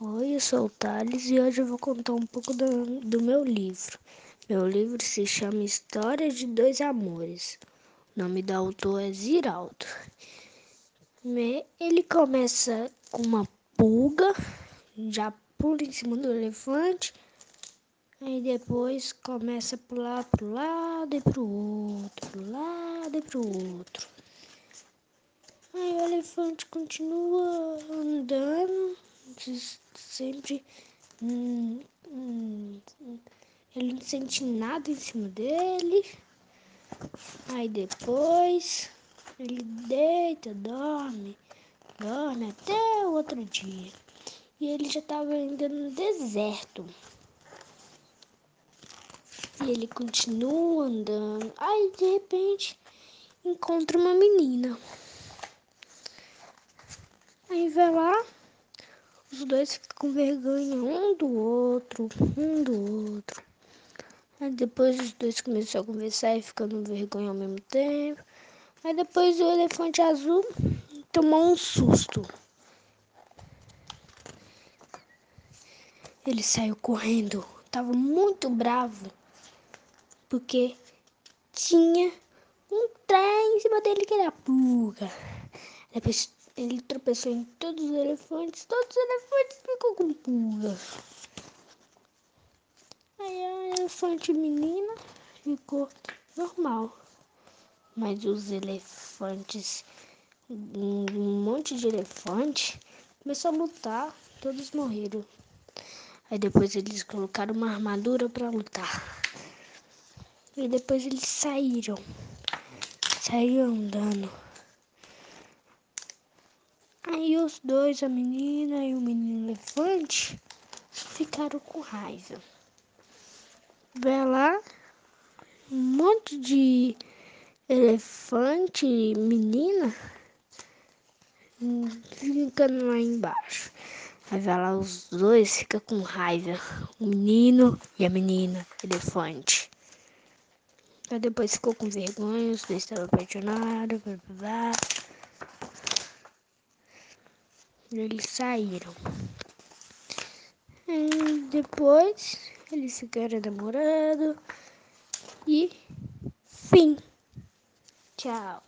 Oi, eu sou o Thales e hoje eu vou contar um pouco do, do meu livro. Meu livro se chama História de Dois Amores. O nome do autor é Ziraldo. Ele começa com uma pulga, já pula em cima do elefante, aí depois começa a pular pro lado e pro outro, pro lado e pro outro. Aí o elefante continua andando sempre. Hum, hum, ele não sente nada em cima dele. Aí depois ele deita, dorme, dorme até o outro dia. E ele já estava ainda no deserto. E ele continua andando. Aí de repente encontra uma menina. Aí vai lá, os dois ficam com vergonha um do outro, um do outro. Aí depois os dois começam a conversar e ficando vergonha ao mesmo tempo. Aí depois o elefante azul tomou um susto. Ele saiu correndo, estava muito bravo, porque tinha um trem em cima dele que era pulga. Depois ele tropeçou em todos os elefantes, todos os elefantes ficou com pulga. Aí a elefante menina ficou normal. Mas os elefantes, um monte de elefante, começou a lutar, todos morreram. Aí depois eles colocaram uma armadura para lutar. E depois eles saíram. Saíram andando. Aí os dois, a menina e o menino elefante, ficaram com raiva. Vai lá, um monte de elefante e menina ficando lá embaixo. Aí vai lá os dois, fica com raiva. O menino e a menina, elefante. Aí depois ficou com vergonha, os dois estavam apaixonados, blá blá blá. Eles saíram. E depois eles ficaram namorando. E fim. Tchau.